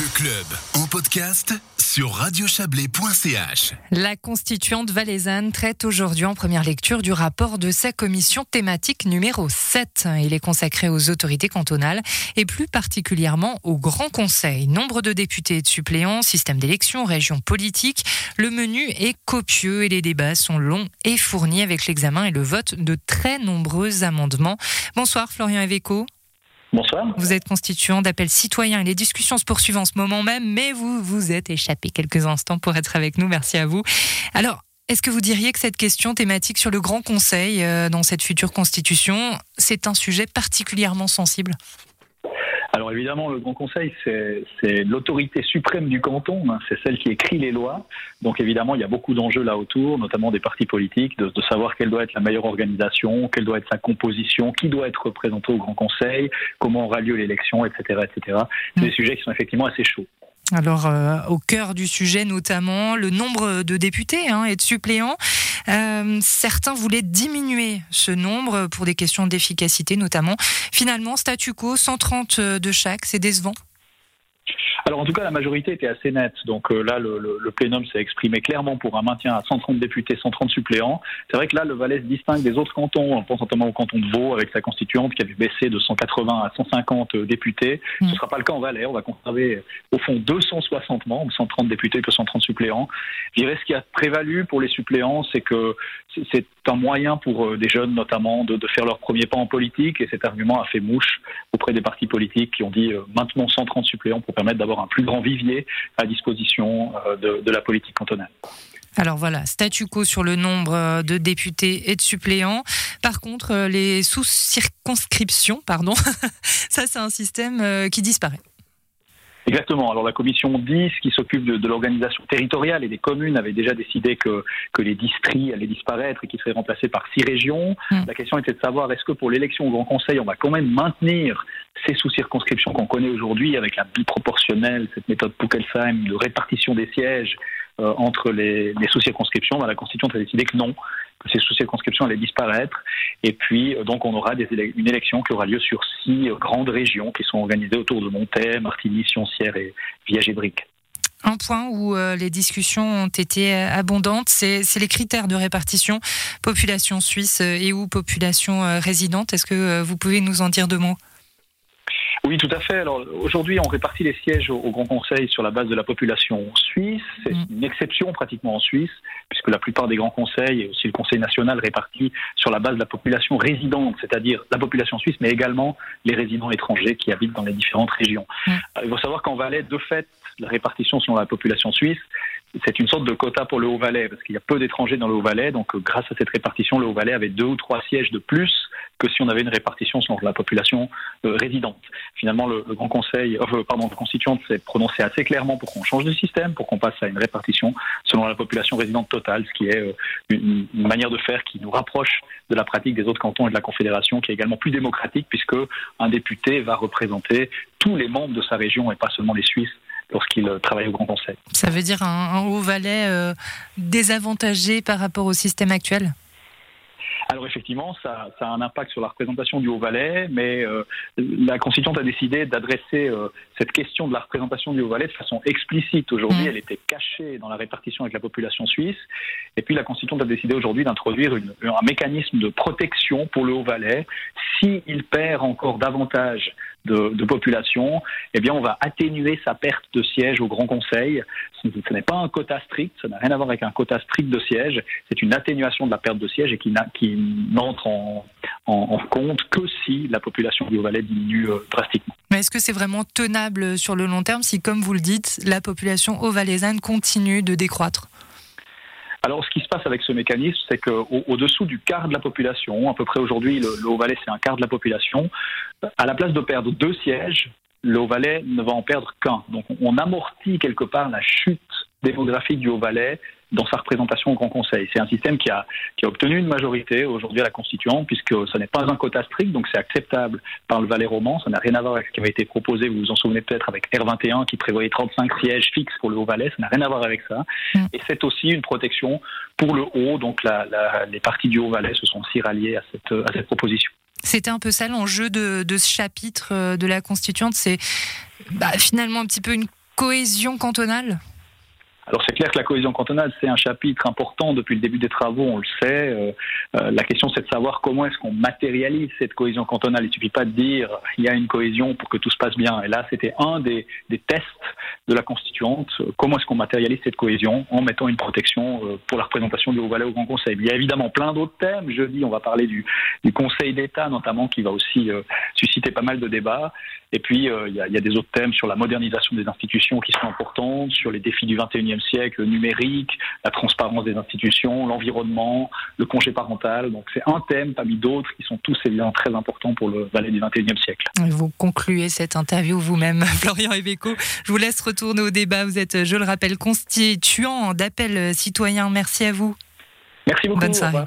Le club en podcast sur radiochablais.ch. La constituante valaisanne traite aujourd'hui en première lecture du rapport de sa commission thématique numéro 7. Il est consacré aux autorités cantonales et plus particulièrement au Grand Conseil. Nombre de députés et de suppléants, système d'élection, région politique. Le menu est copieux et les débats sont longs et fournis avec l'examen et le vote de très nombreux amendements. Bonsoir Florian Eveco. Bonsoir. Vous êtes constituant d'appel citoyen et les discussions se poursuivent en ce moment même, mais vous vous êtes échappé quelques instants pour être avec nous. Merci à vous. Alors, est-ce que vous diriez que cette question thématique sur le Grand Conseil euh, dans cette future constitution, c'est un sujet particulièrement sensible? Alors évidemment, le Grand Conseil, c'est l'autorité suprême du canton, hein. c'est celle qui écrit les lois. Donc évidemment, il y a beaucoup d'enjeux là autour, notamment des partis politiques, de, savoir quelle doit être la meilleure organisation, quelle doit être sa composition, qui doit être représenté au Grand Conseil, comment aura lieu l'élection, etc. etc. C'est des mm. sujets qui sont effectivement assez chauds. Alors, euh, au cœur du sujet, notamment, le nombre de députés hein, et de suppléants. Euh, certains voulaient diminuer ce nombre pour des questions d'efficacité, notamment. Finalement, statu quo, 130 de chaque, c'est décevant alors en tout cas, la majorité était assez nette. Donc euh, là, le, le, plénum s'est exprimé clairement pour un maintien à 130 députés, 130 suppléants. C'est vrai que là, le Valais se distingue des autres cantons. On pense notamment au canton de Vaud avec sa constituante qui a vu baisser de 180 à 150 députés. Ce ne mm. sera pas le cas en Valais. On va conserver au fond 260 membres, 130 députés que 130 suppléants. Je dirais ce qui a prévalu pour les suppléants, c'est que c'est un moyen pour euh, des jeunes notamment de, de, faire leur premier pas en politique et cet argument a fait mouche auprès des partis politiques qui ont dit euh, maintenant 130 suppléants pour permettre d'avoir un plus grand vivier à disposition euh, de, la politique cantonale. Alors voilà, statu quo sur le nombre euh, de députés et de suppléants. Par contre, euh, les sous-circonscriptions, pardon, ça c'est un système qui disparaît. Exactement. Alors la commission 10 qui s'occupe de, l'organisation territoriale et des communes avait déjà décidé que, que les districts allaient disparaître et qu'ils seraient remplacés par six régions. Hmm. La question était de savoir est-ce que pour l'élection au Grand Conseil, on va quand même maintenir ces sous-circonscriptions qu'on connaît aujourd'hui avec la biproportionnelle, cette méthode Puckelsheim de répartition des sièges euh, entre les, sous-circonscriptions. Ben, la Constituante a décidé que non, que ces sous-circonscriptions allaient disparaître. Et puis, euh, donc, on aura une élection qui aura lieu sur six euh, grandes régions qui sont organisées autour de Montaix, Martigny, Sioncière et Villages-et-Briques. Un point où les discussions ont été abondantes, c'est les critères de répartition population suisse et ou population résidente. Est-ce que vous pouvez nous en dire deux mots? Oui, tout à fait. Alors aujourd'hui, on répartit les sièges au, Grand Conseil sur la base de la population suisse. C'est mm. une exception pratiquement en Suisse, puisque la plupart des grands conseils et aussi le Conseil national répartit sur la base de la population résidente, c'est-à-dire la population suisse, mais également les résidents étrangers qui habitent dans les différentes régions. Mm. Euh, il faut savoir qu'en Valais, de fait, la répartition selon la population suisse, c'est une sorte de quota pour le Haut-Valais, parce qu'il y a peu d'étrangers dans le Haut-Valais, donc euh, grâce à cette répartition, le Haut-Valais avait deux ou trois sièges de plus que si on avait une répartition selon la population euh, résidente. Finalement, le, Grand Conseil, euh, pardon, le Constituant s'est prononcé assez clairement pour qu'on change de système, pour qu'on passe à une répartition selon la population résidente totale, ce qui est une, une, manière de faire qui nous rapproche de la pratique des autres cantons et de la Confédération, qui est également plus démocratique, puisque un député va représenter tous les membres de sa région et pas seulement les Suisses lorsqu'il euh, travaille au Grand Conseil. Ça veut dire un, Haut-Valais euh, désavantagé par rapport au système actuel? Alors effectivement, ça, a un impact sur la représentation du Haut-Valais, mais euh, la Constituante a décidé d'adresser cette question de la représentation du Haut-Valais de façon explicite. Aujourd'hui, mmh. elle était cachée dans la répartition avec la population suisse, et puis la Constituante a décidé aujourd'hui d'introduire un mécanisme de protection pour le Haut-Valais s'il perd encore davantage de, population, eh bien, on va atténuer sa perte de siège au Grand Conseil. Ce, n'est pas un quota strict, ça n'a rien à voir avec un quota strict de siège. C'est une atténuation de la perte de siège et qui, n'entre en, compte que si la population du Haut-Valais diminue euh, drastiquement. Mais est-ce que c'est vraiment tenable sur le long terme si, comme vous le dites, la population haut-valaisanne continue de décroître? Alors, ce qui se passe avec ce mécanisme, c'est qu'au-dessous du quart de la population, à peu près aujourd'hui, le, Haut-Valais, c'est un quart de la population, à la place de perdre deux sièges, le Haut-Valais ne va en perdre qu'un. Donc, on amortit quelque part la chute démographique du Haut-Valais dans sa représentation au Grand Conseil. C'est un système qui a, qui a obtenu une majorité aujourd'hui à la Constituante, puisque ce n'est pas un quota strict, donc c'est acceptable par le Valais roman. Ça n'a rien à voir avec ce qui avait été proposé, vous vous en souvenez peut-être, avec R21 qui prévoyait 35 sièges fixes pour le Haut-Valais. Ça n'a rien à voir avec ça. Mm. Et c'est aussi une protection pour le Haut, donc la, les partis du Haut-Valais se sont aussi ralliés à cette, à cette proposition. C'était un peu ça l'enjeu de, de, ce chapitre euh, de la Constituante, c'est bah, finalement un petit peu une cohésion cantonale? Alors c'est clair que la cohésion cantonale, c'est un chapitre important depuis le début des travaux, on le sait. Euh, euh, la question, c'est de savoir comment est-ce qu'on matérialise cette cohésion cantonale. Il suffit pas de dire il y a une cohésion pour que tout se passe bien. Et là, c'était un des, tests de la constituante. Comment est-ce qu'on matérialise cette cohésion en mettant une protection euh, pour la représentation du Haut-Valais au Grand Conseil? Il y a évidemment plein d'autres thèmes. Jeudi, on va parler du Conseil d'État notamment, qui va aussi susciter pas mal de débats. Et puis, il y, a, il y a des autres thèmes sur la modernisation des institutions qui sont importantes, sur les défis du 21e siècle, le numérique, la transparence des institutions, l'environnement, le congé parental. Donc c'est un thème parmi d'autres qui sont tous évidemment très importants pour le Valais du XXIe siècle. Vous concluez cette interview vous-même, Florian Ebeco. Je vous laisse retourner au débat. Vous êtes, je le rappelle, constituant d'appel citoyen. Merci à vous. Merci beaucoup. Bonne soirée.